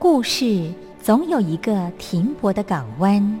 故事总有一个停泊的港湾。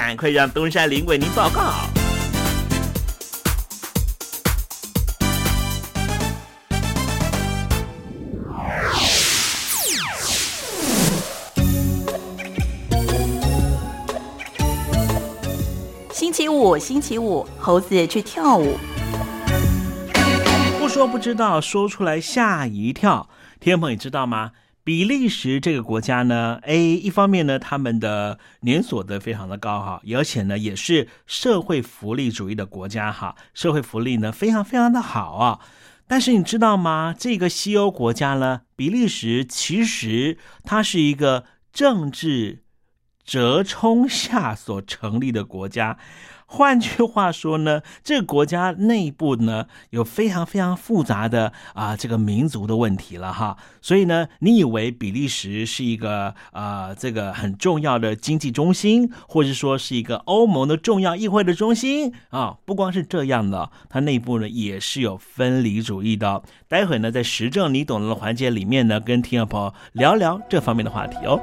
赶快让东山林为您报告。星期五，星期五，猴子去跳舞。不说不知道，说出来吓一跳。天鹏，你知道吗？比利时这个国家呢，A 一方面呢，他们的年所得非常的高哈，而且呢也是社会福利主义的国家哈，社会福利呢非常非常的好啊。但是你知道吗？这个西欧国家呢，比利时其实它是一个政治折冲下所成立的国家。换句话说呢，这个国家内部呢有非常非常复杂的啊这个民族的问题了哈，所以呢，你以为比利时是一个啊这个很重要的经济中心，或者说是一个欧盟的重要议会的中心啊？不光是这样的，它内部呢也是有分离主义的。待会呢，在时政你懂的环节里面呢，跟听众朋友聊聊这方面的话题哦。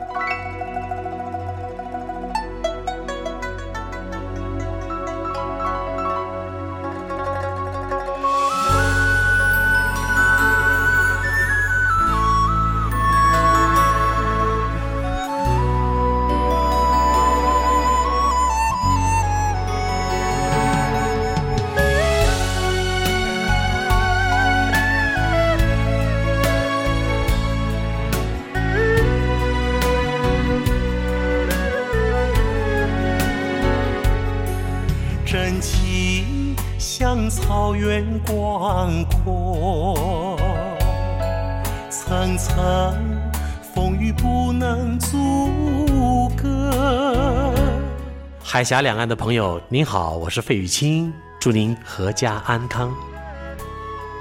峡两岸的朋友，您好，我是费玉清，祝您阖家安康。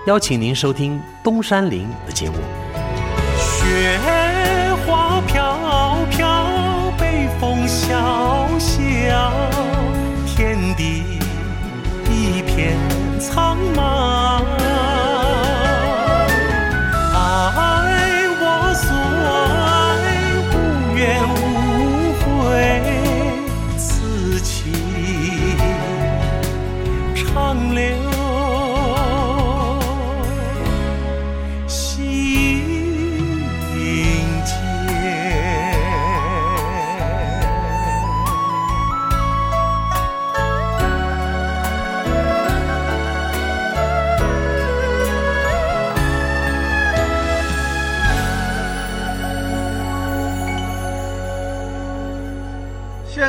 邀请您收听东山林的节目。雪花飘飘，北风萧萧，天地一片苍茫。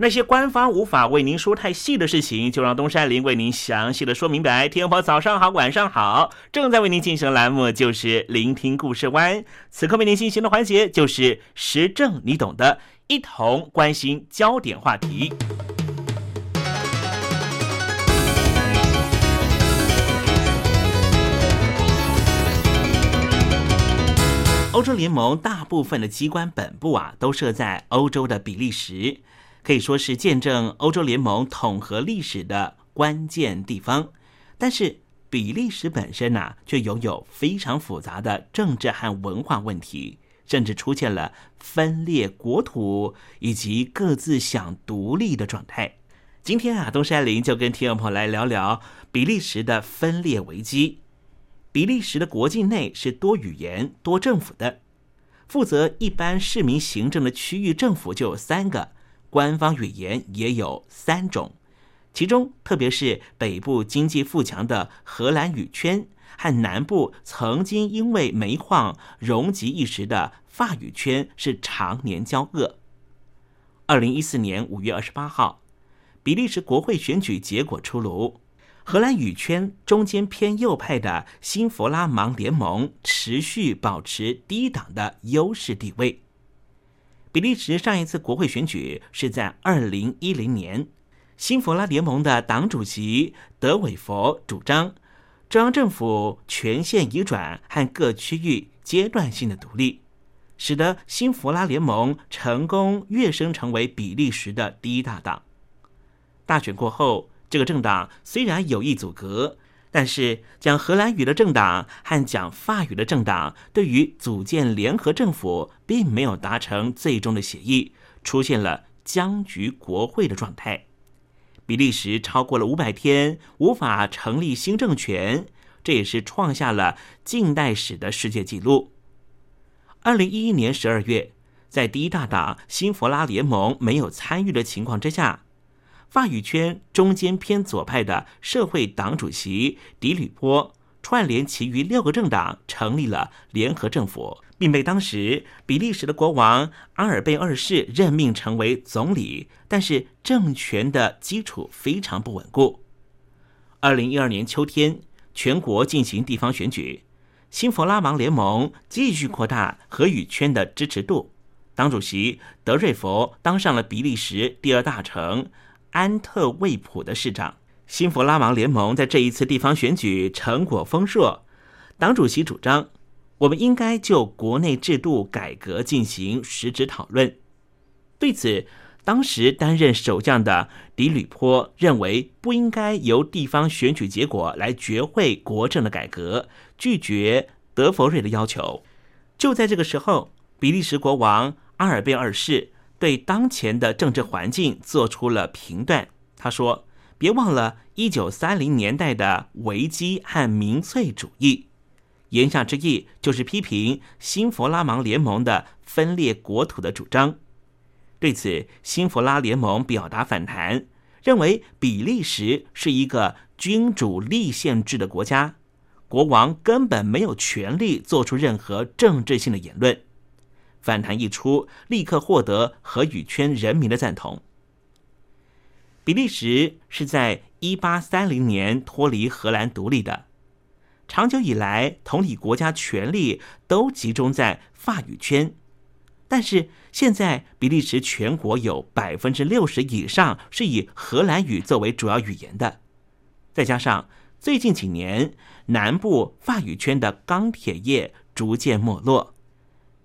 那些官方无法为您说太细的事情，就让东山林为您详细的说明白。天婆早上好，晚上好，正在为您进行的栏目就是聆听故事湾。此刻为您进行的环节就是时政，你懂的，一同关心焦点话题。欧洲联盟大部分的机关本部啊，都设在欧洲的比利时。可以说是见证欧洲联盟统合历史的关键地方，但是比利时本身呢，却拥有非常复杂的政治和文化问题，甚至出现了分裂国土以及各自想独立的状态。今天啊，东山林就跟听众朋友来聊聊比利时的分裂危机。比利时的国境内是多语言、多政府的，负责一般市民行政的区域政府就有三个。官方语言也有三种，其中特别是北部经济富强的荷兰语圈和南部曾经因为煤矿荣极一时的法语圈是常年交恶。二零一四年五月二十八号，比利时国会选举结果出炉，荷兰语圈中间偏右派的新弗拉芒联盟持续保持低档的优势地位。比利时上一次国会选举是在二零一零年，新弗拉联盟的党主席德韦佛主张中央政府权限移转和各区域阶段性的独立，使得新弗拉联盟成功跃升成为比利时的第一大党。大选过后，这个政党虽然有意阻隔。但是，讲荷兰语的政党和讲法语的政党对于组建联合政府，并没有达成最终的协议，出现了僵局国会的状态。比利时超过了五百天无法成立新政权，这也是创下了近代史的世界纪录。二零一一年十二月，在第一大党新弗拉联盟没有参与的情况之下。法语圈中间偏左派的社会党主席迪吕波串联其余六个政党成立了联合政府，并被当时比利时的国王阿尔贝二世任命成为总理，但是政权的基础非常不稳固。二零一二年秋天，全国进行地方选举，新弗拉芒联盟继续扩大荷语圈的支持度，党主席德瑞佛当上了比利时第二大城。安特卫普的市长，新弗拉芒联盟在这一次地方选举成果丰硕。党主席主张，我们应该就国内制度改革进行实质讨论。对此，当时担任首相的迪吕坡认为，不应该由地方选举结果来决会国政的改革，拒绝德佛瑞的要求。就在这个时候，比利时国王阿尔贝二世。对当前的政治环境做出了评断。他说：“别忘了一九三零年代的危机和民粹主义。”言下之意就是批评新弗拉芒联盟的分裂国土的主张。对此，新弗拉联盟表达反弹，认为比利时是一个君主立宪制的国家，国王根本没有权利做出任何政治性的言论。反弹一出，立刻获得荷语圈人民的赞同。比利时是在一八三零年脱离荷兰独立的，长久以来，同理国家权力都集中在法语圈。但是现在，比利时全国有百分之六十以上是以荷兰语作为主要语言的，再加上最近几年南部法语圈的钢铁业逐渐没落。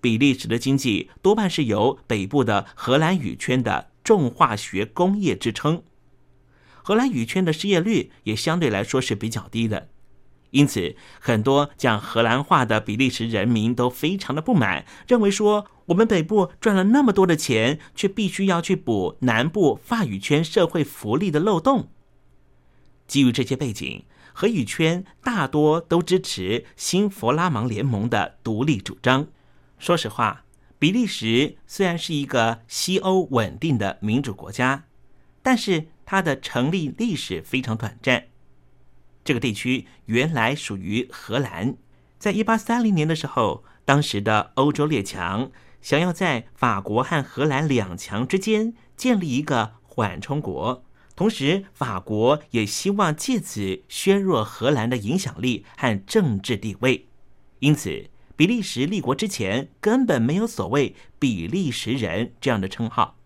比利时的经济多半是由北部的荷兰语圈的重化学工业支撑，荷兰语圈的失业率也相对来说是比较低的，因此很多讲荷兰话的比利时人民都非常的不满，认为说我们北部赚了那么多的钱，却必须要去补南部法语圈社会福利的漏洞。基于这些背景，荷语圈大多都支持新弗拉芒联盟的独立主张。说实话，比利时虽然是一个西欧稳定的民主国家，但是它的成立历史非常短暂。这个地区原来属于荷兰，在一八三零年的时候，当时的欧洲列强想要在法国和荷兰两强之间建立一个缓冲国，同时法国也希望借此削弱荷兰的影响力和政治地位。因此，比利时立国之前根本没有所谓“比利时人”这样的称号。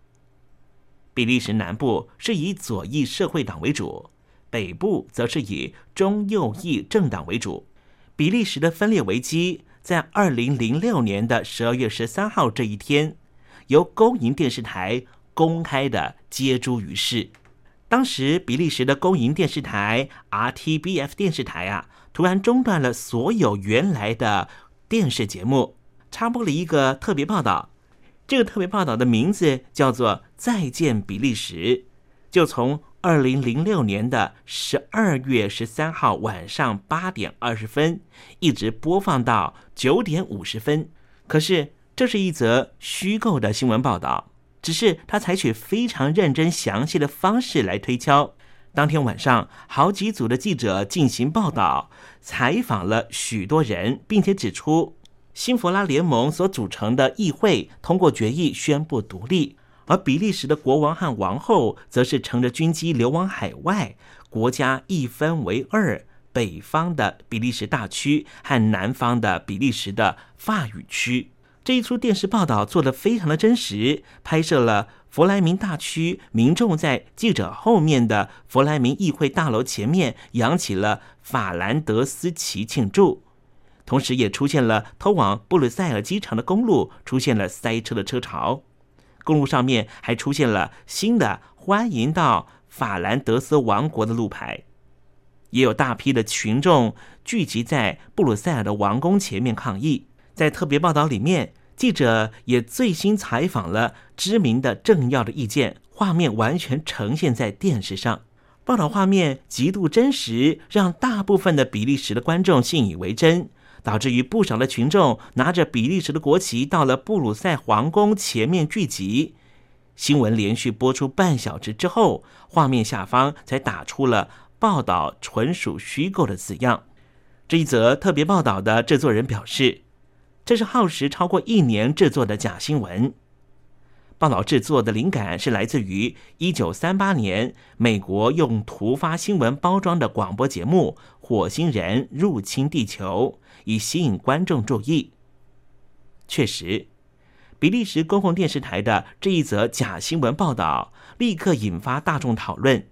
比利时南部是以左翼社会党为主，北部则是以中右翼政党为主。比利时的分裂危机。在二零零六年的十二月十三号这一天，由公营电视台公开的揭诸于世。当时，比利时的公营电视台 RTBF 电视台啊，突然中断了所有原来的电视节目，插播了一个特别报道。这个特别报道的名字叫做《再见比利时》，就从。二零零六年的十二月十三号晚上八点二十分，一直播放到九点五十分。可是，这是一则虚构的新闻报道，只是他采取非常认真详细的方式来推敲。当天晚上，好几组的记者进行报道，采访了许多人，并且指出，新弗拉联盟所组成的议会通过决议宣布独立。而比利时的国王和王后则是乘着军机流亡海外，国家一分为二，北方的比利时大区和南方的比利时的法语区。这一出电视报道做得非常的真实，拍摄了弗莱明大区民众在记者后面的弗莱明议会大楼前面扬起了法兰德斯旗庆祝，同时也出现了通往布鲁塞尔机场的公路出现了塞车的车潮。公路上面还出现了新的欢迎到法兰德斯王国的路牌，也有大批的群众聚集在布鲁塞尔的王宫前面抗议。在特别报道里面，记者也最新采访了知名的政要的意见，画面完全呈现在电视上，报道画面极度真实，让大部分的比利时的观众信以为真。导致于不少的群众拿着比利时的国旗到了布鲁塞皇宫前面聚集。新闻连续播出半小时之后，画面下方才打出了“报道纯属虚构”的字样。这一则特别报道的制作人表示，这是耗时超过一年制作的假新闻。报道制作的灵感是来自于一九三八年美国用突发新闻包装的广播节目《火星人入侵地球》。以吸引观众注意。确实，比利时公共电视台的这一则假新闻报道，立刻引发大众讨论：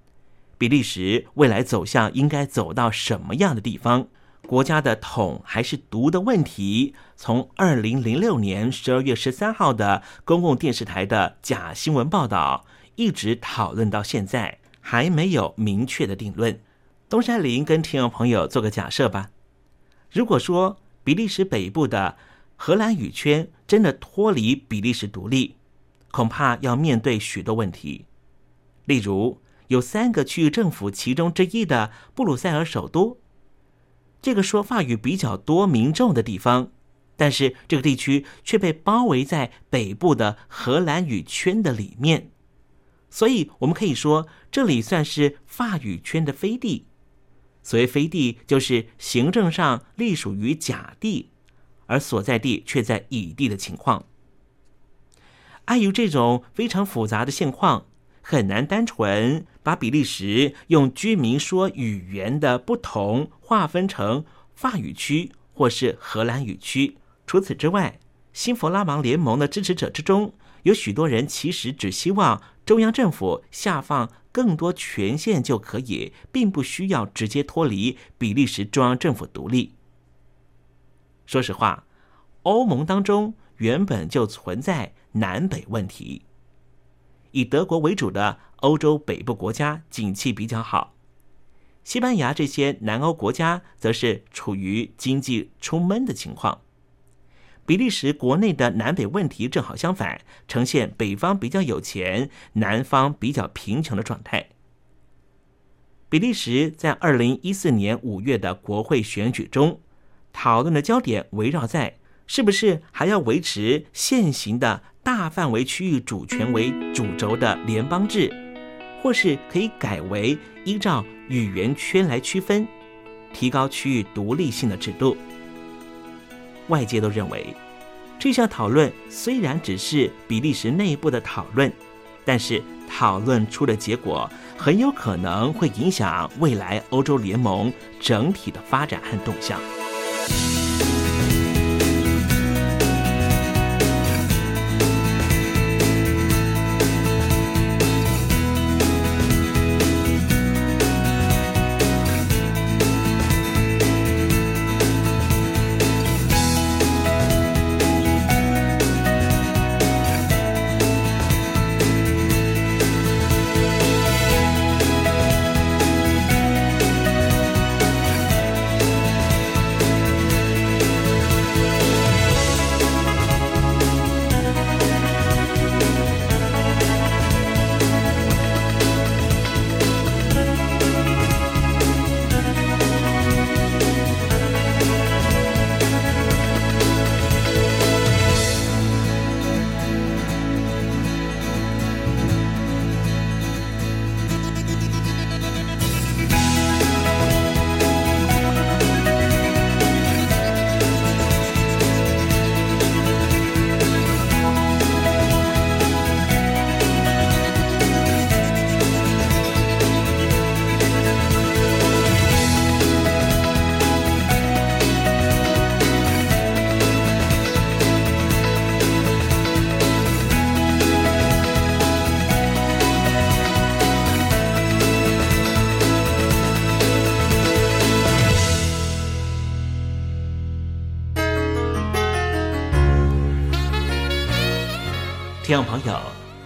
比利时未来走向应该走到什么样的地方？国家的统还是独的问题，从二零零六年十二月十三号的公共电视台的假新闻报道，一直讨论到现在，还没有明确的定论。东山林跟听众朋友做个假设吧。如果说比利时北部的荷兰语圈真的脱离比利时独立，恐怕要面对许多问题。例如，有三个区域政府其中之一的布鲁塞尔首都，这个说法语比较多民众的地方，但是这个地区却被包围在北部的荷兰语圈的里面，所以我们可以说，这里算是法语圈的飞地。所谓飞地，就是行政上隶属于甲地，而所在地却在乙地的情况。碍于这种非常复杂的现况，很难单纯把比利时用居民说语言的不同划分成法语区或是荷兰语区。除此之外，新弗拉芒联盟的支持者之中，有许多人其实只希望中央政府下放。更多权限就可以，并不需要直接脱离比利时中央政府独立。说实话，欧盟当中原本就存在南北问题。以德国为主的欧洲北部国家景气比较好，西班牙这些南欧国家则是处于经济出闷的情况。比利时国内的南北问题正好相反，呈现北方比较有钱，南方比较贫穷的状态。比利时在二零一四年五月的国会选举中，讨论的焦点围绕在是不是还要维持现行的大范围区域主权为主轴的联邦制，或是可以改为依照语言圈来区分，提高区域独立性的制度。外界都认为，这项讨论虽然只是比利时内部的讨论，但是讨论出的结果很有可能会影响未来欧洲联盟整体的发展和动向。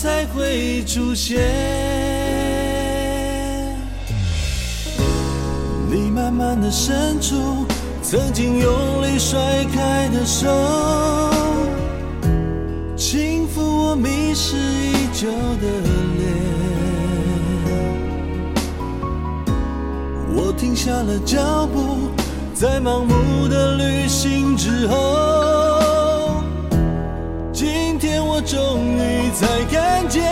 才会出现？你慢慢的伸出曾经用力甩开的手，轻抚我迷失已久的脸。我停下了脚步，在盲目的旅行之后，我终于才看见。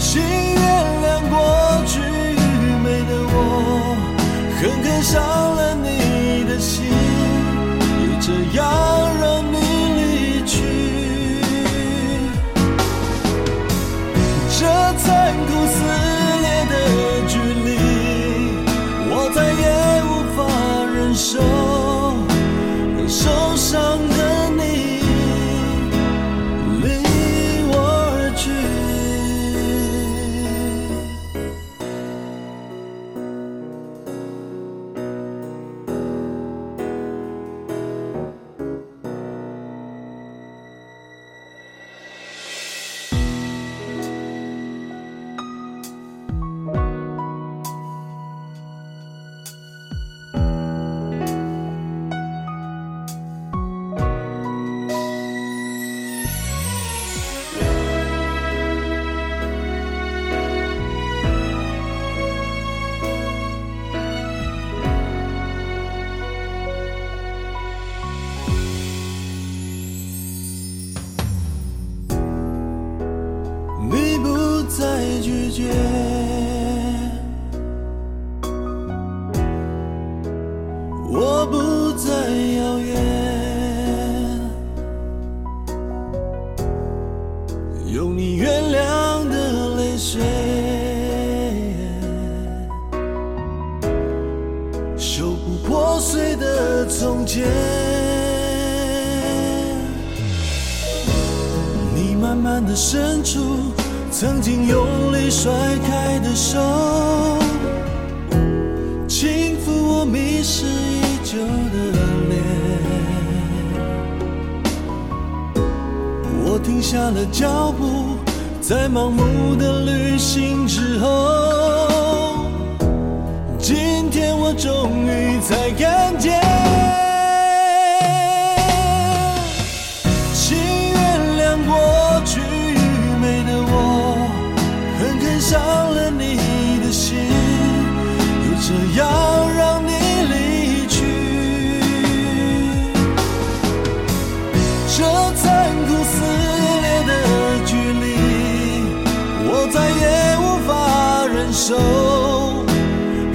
请原谅过去愚昧的我，狠狠伤了你的心，也这样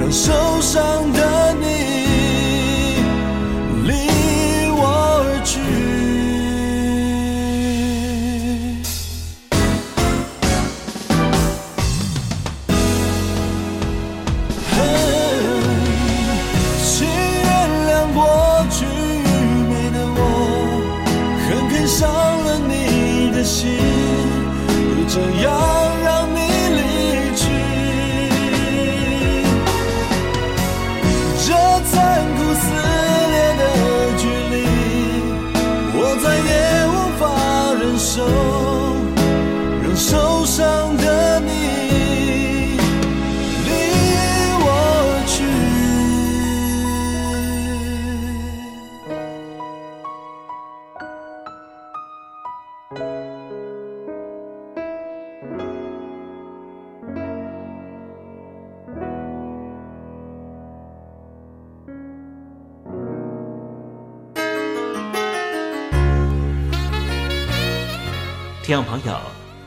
让受伤的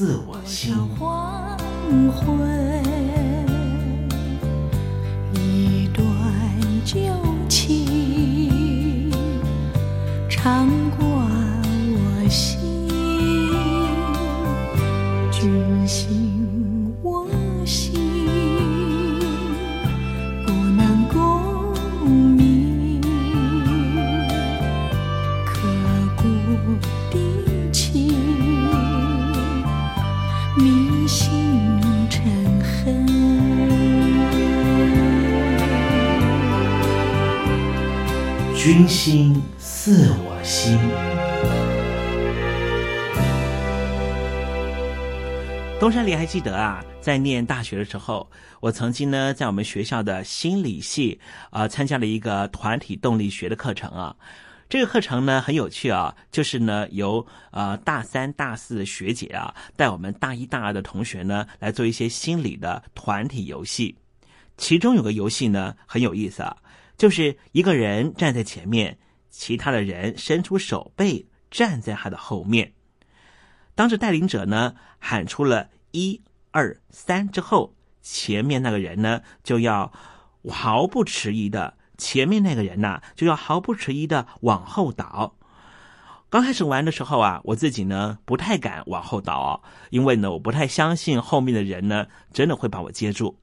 似我心。黄昏，一段旧情常挂君心似我心。东山里还记得啊，在念大学的时候，我曾经呢在我们学校的心理系啊、参加了一个团体动力学的课程啊。这个课程呢很有趣啊，就是呢由呃大三、大四的学姐啊带我们大一、大二的同学呢来做一些心理的团体游戏。其中有个游戏呢很有意思啊，就是一个人站在前面，其他的人伸出手背站在他的后面。当着带领者呢喊出了一二三之后，前面那个人呢就要毫不迟疑的。前面那个人呐、就要毫不迟疑的往后倒。刚开始玩的时候啊，我自己呢不太敢往后倒，因为呢我不太相信后面的人呢真的会把我接住。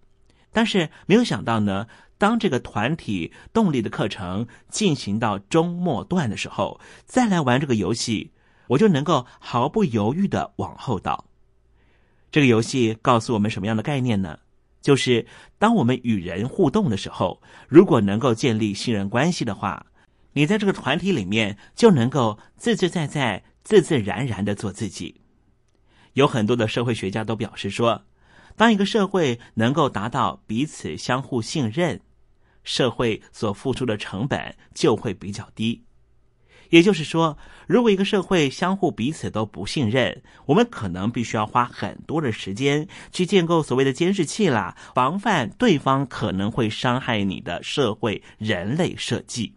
但是没有想到呢，当这个团体动力的课程进行到中末段的时候，再来玩这个游戏，我就能够毫不犹豫的往后倒。这个游戏告诉我们什么样的概念呢？就是当我们与人互动的时候，如果能够建立信任关系的话。你在这个团体里面就能够自自在在、自自然然的做自己。有很多的社会学家都表示说，当一个社会能够达到彼此相互信任，社会所付出的成本就会比较低。也就是说，如果一个社会相互彼此都不信任，我们可能必须要花很多的时间去建构所谓的监视器啦，防范对方可能会伤害你的社会人类设计。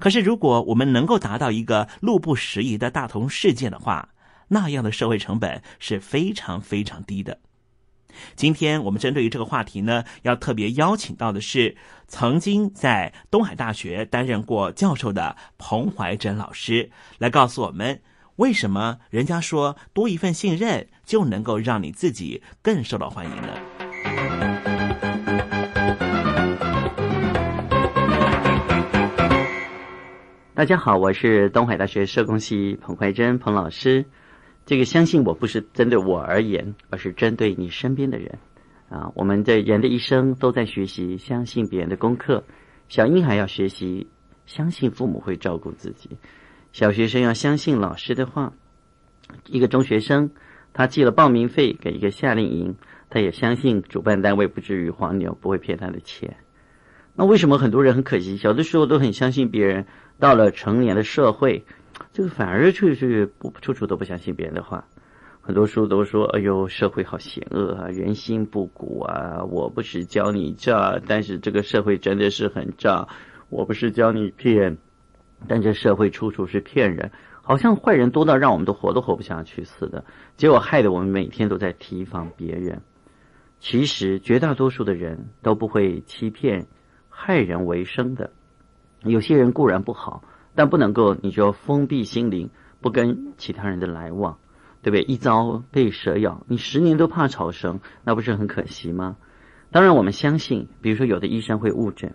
可是，如果我们能够达到一个路不拾遗的大同世界的话，那样的社会成本是非常非常低的。今天我们针对于这个话题呢，要特别邀请到的是曾经在东海大学担任过教授的彭怀珍老师，来告诉我们为什么人家说多一份信任就能够让你自己更受到欢迎呢？大家好，我是东海大学社工系彭怀珍彭老师。这个相信我不是针对我而言，而是针对你身边的人啊。我们的人的一生都在学习相信别人的功课。小婴孩要学习相信父母会照顾自己，小学生要相信老师的话。一个中学生他寄了报名费给一个夏令营，他也相信主办单位不至于黄牛，不会骗他的钱。那为什么很多人很可惜，小的时候都很相信别人？到了成年的社会，这个反而处处不处处都不相信别人的话。很多书都说：“哎呦，社会好险恶啊，人心不古啊！”我不是教你诈，但是这个社会真的是很诈。我不是教你骗，但这社会处处是骗人，好像坏人多到让我们都活都活不下去似的。结果害得我们每天都在提防别人。其实绝大多数的人都不会欺骗、害人为生的。有些人固然不好，但不能够你就封闭心灵，不跟其他人的来往，对不对？一朝被蛇咬，你十年都怕草绳，那不是很可惜吗？当然，我们相信，比如说有的医生会误诊，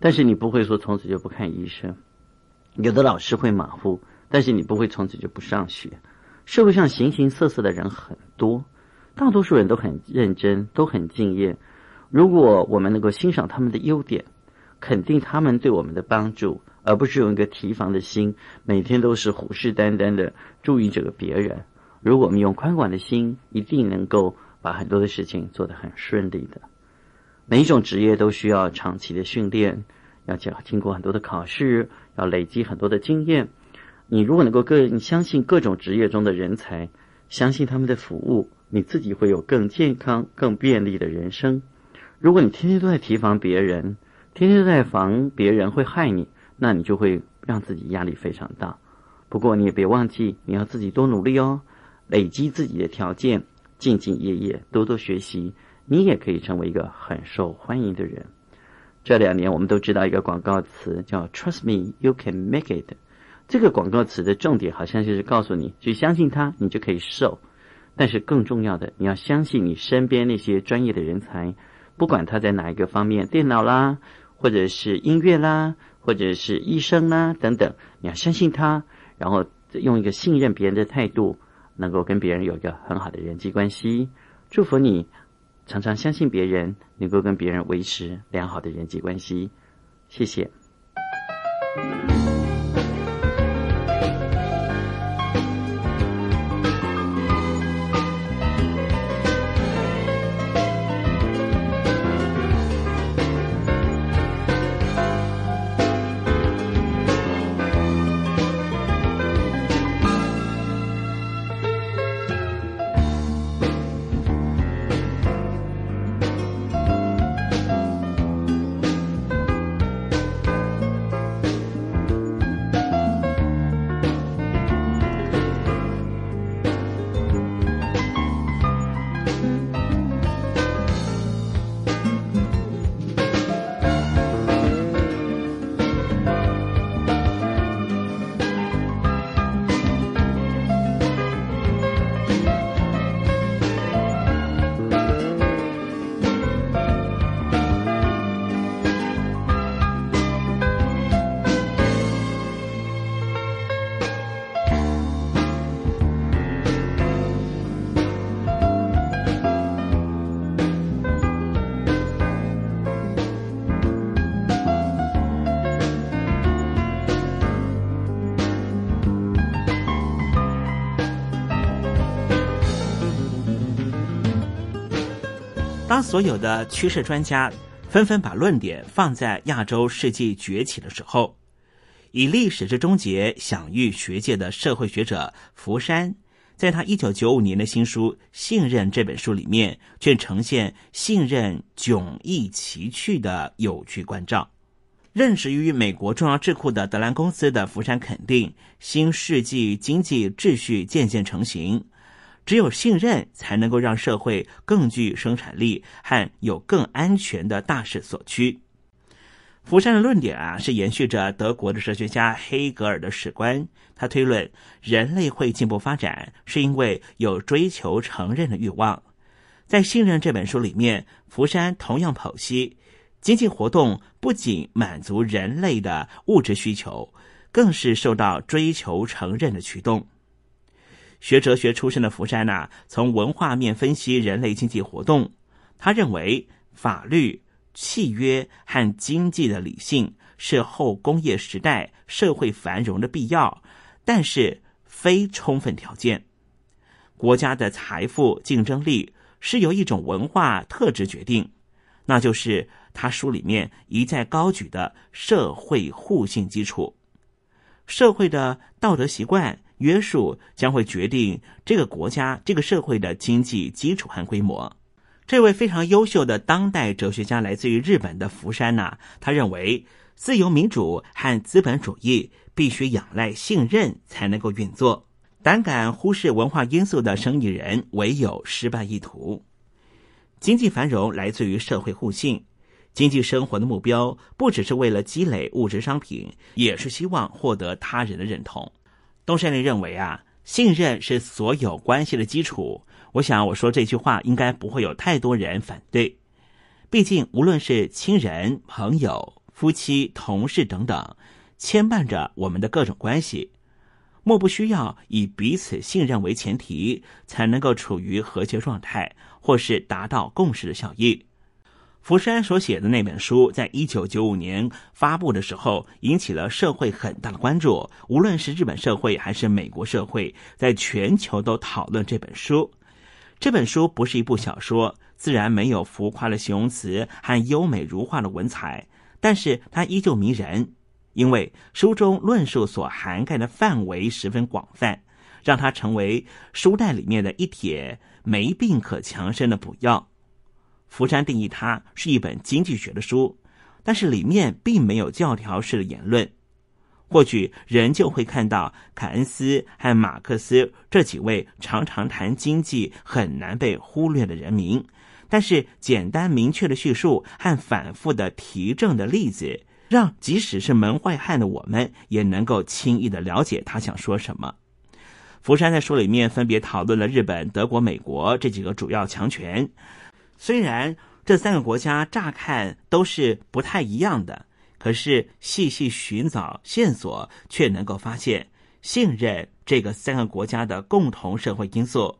但是你不会说从此就不看医生；有的老师会马虎，但是你不会从此就不上学。社会上形形色色的人很多，大多数人都很认真，都很敬业。如果我们能够欣赏他们的优点，肯定他们对我们的帮助，而不是用一个提防的心，每天都是虎视眈眈的注意这个别人。如果我们用宽广的心，一定能够把很多的事情做得很顺利的。每一种职业都需要长期的训练，要经经过很多的考试，要累积很多的经验。你如果能够更相信各种职业中的人才，相信他们的服务，你自己会有更健康、更便利的人生。如果你天天都在提防别人，天天都在防别人会害你，那你就会让自己压力非常大。不过你也别忘记，你要自己多努力哦，累积自己的条件，兢兢业业，多多学习，你也可以成为一个很受欢迎的人。这两年我们都知道一个广告词叫 “Trust me, you can make it”。这个广告词的重点好像就是告诉你，去相信它，你就可以瘦。但是更重要的，你要相信你身边那些专业的人才，不管他在哪一个方面，电脑啦。或者是音乐啦，或者是医生啊等等，你要相信他，然后用一个信任别人的态度，能够跟别人有一个很好的人际关系。祝福你，常常相信别人，能够跟别人维持良好的人际关系。谢谢。所有的趋势专家纷纷把论点放在亚洲世纪崛起的时候，以历史之终结享誉学界的社会学者福山，在他一九九五年的新书《信任》这本书里面，却呈现信任迥异奇趣的有趣关照。任职于美国重要智库的德兰公司的福山肯定，新世纪经济秩序渐渐成型。只有信任，才能够让社会更具生产力和有更安全的大势所趋。福山的论点啊，是延续着德国的哲学家黑格尔的史观。他推论，人类会进步发展，是因为有追求承认的欲望。在《信任》这本书里面，福山同样剖析，经济活动不仅满足人类的物质需求，更是受到追求承认的驱动。学哲学出身的福山呐，从文化面分析人类经济活动。他认为，法律、契约和经济的理性是后工业时代社会繁荣的必要，但是非充分条件。国家的财富竞争力是由一种文化特质决定，那就是他书里面一再高举的社会互信基础，社会的道德习惯。约束将会决定这个国家、这个社会的经济基础和规模。这位非常优秀的当代哲学家来自于日本的福山呐，他认为自由民主和资本主义必须仰赖信任才能够运作。胆敢忽视文化因素的生意人，唯有失败一途。经济繁荣来自于社会互信，经济生活的目标不只是为了积累物质商品，也是希望获得他人的认同。东山林认为啊，信任是所有关系的基础。我想我说这句话应该不会有太多人反对。毕竟无论是亲人、朋友、夫妻、同事等等，牵绊着我们的各种关系，莫不需要以彼此信任为前提，才能够处于和谐状态，或是达到共识的效益。福山所写的那本书，在一九九五年发布的时候，引起了社会很大的关注。无论是日本社会还是美国社会，在全球都讨论这本书。这本书不是一部小说，自然没有浮夸的形容词和优美如画的文采，但是它依旧迷人，因为书中论述所涵盖的范围十分广泛，让它成为书袋里面的一帖没病可强身的补药。福山定义它是一本经济学的书，但是里面并没有教条式的言论。或许人就会看到凯恩斯和马克思这几位常常谈经济、很难被忽略的人名，但是简单明确的叙述和反复的提证的例子，让即使是门外汉的我们也能够轻易的了解他想说什么。福山在书里面分别讨论了日本、德国、美国这几个主要强权。虽然这三个国家乍看都是不太一样的，可是细细寻找线索，却能够发现信任这个三个国家的共同社会因素，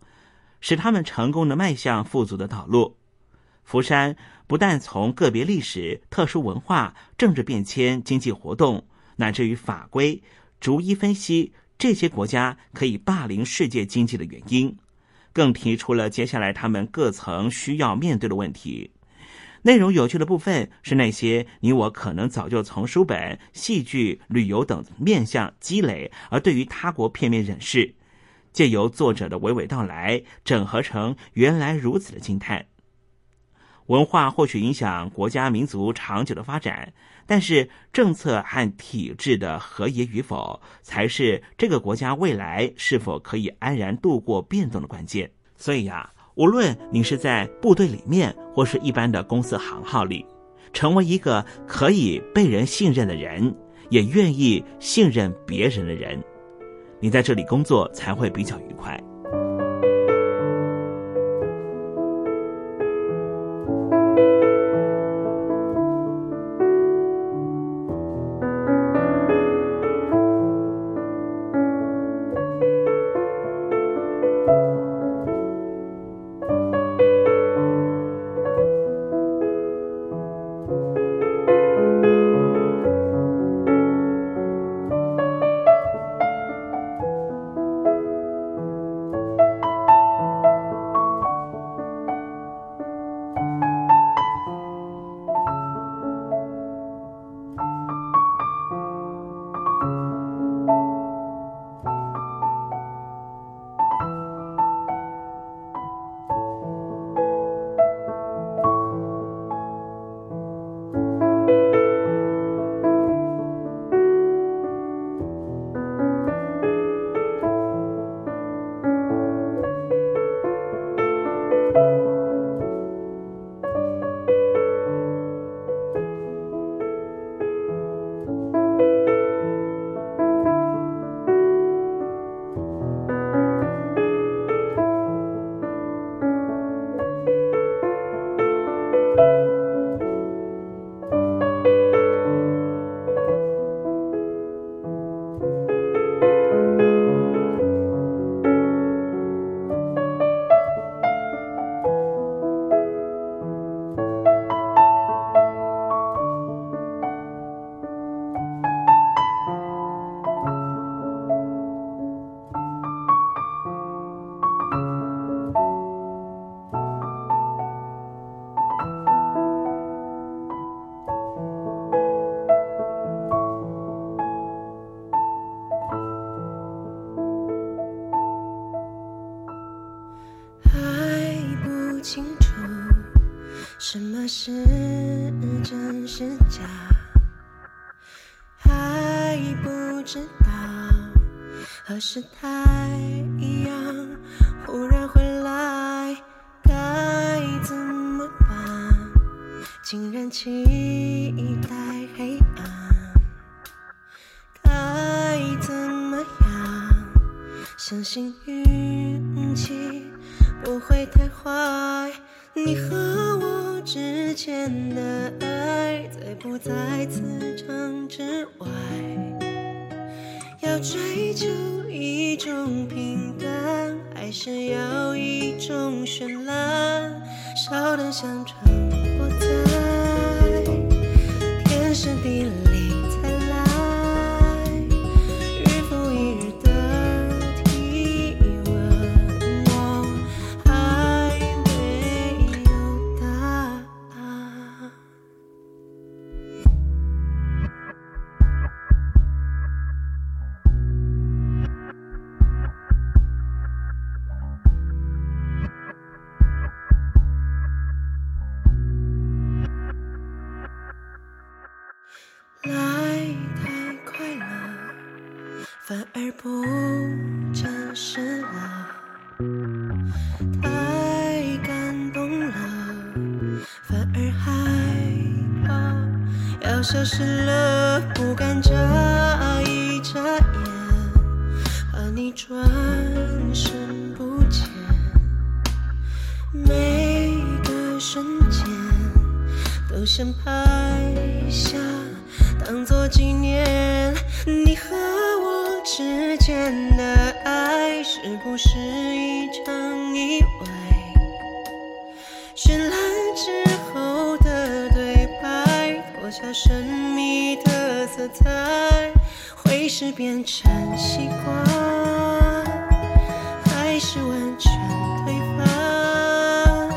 使他们成功的迈向富足的道路。福山不但从个别历史、特殊文化、政治变迁、经济活动，乃至于法规，逐一分析这些国家可以霸凌世界经济的原因。更提出了接下来他们各层需要面对的问题。内容有趣的部分是那些你我可能早就从书本、戏剧、旅游等面向积累，而对于他国片面认识，借由作者的娓娓道来，整合成原来如此的惊叹。文化或许影响国家民族长久的发展，但是政策和体制的合宜与否，才是这个国家未来是否可以安然度过变动的关键。所以呀，无论你是在部队里面，或是一般的公司行号里，成为一个可以被人信任的人，也愿意信任别人的人，你在这里工作才会比较愉快。清楚什么是真是假，还不知道何时太阳忽然回来，该怎么办？竟然期待黑暗，该怎么样？相信运气不会太坏。你和我之间的爱，在不在磁场之外？要追求一种平淡，还是要一种绚消失了。不敢眨一眨眼，怕你转身不见。每个瞬间都想拍下。当作纪念，你和我之间的爱，是不是一场意外？下神秘的色彩，会是变成习惯，还是完全推翻？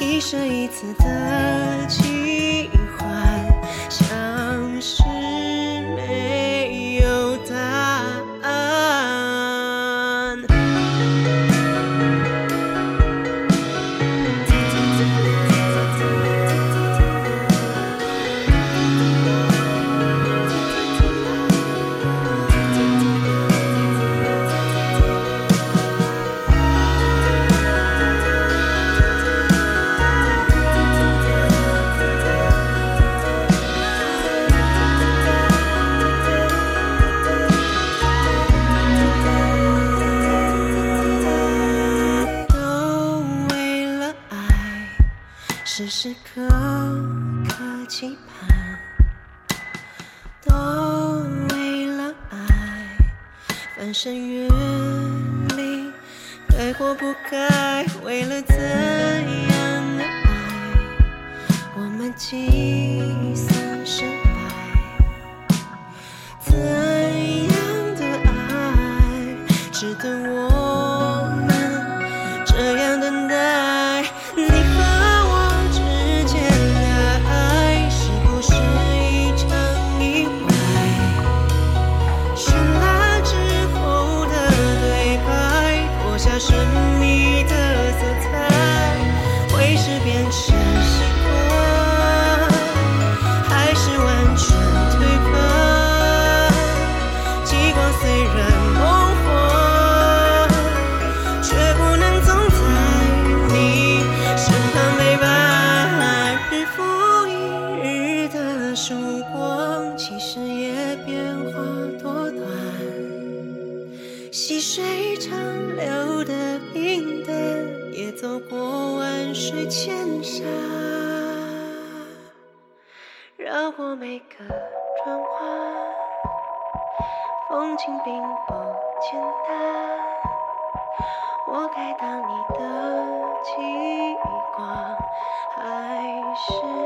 一生一次的奇翻山越岭，该或不该，为了怎样的爱，我们计算失败？怎当你的极光，还是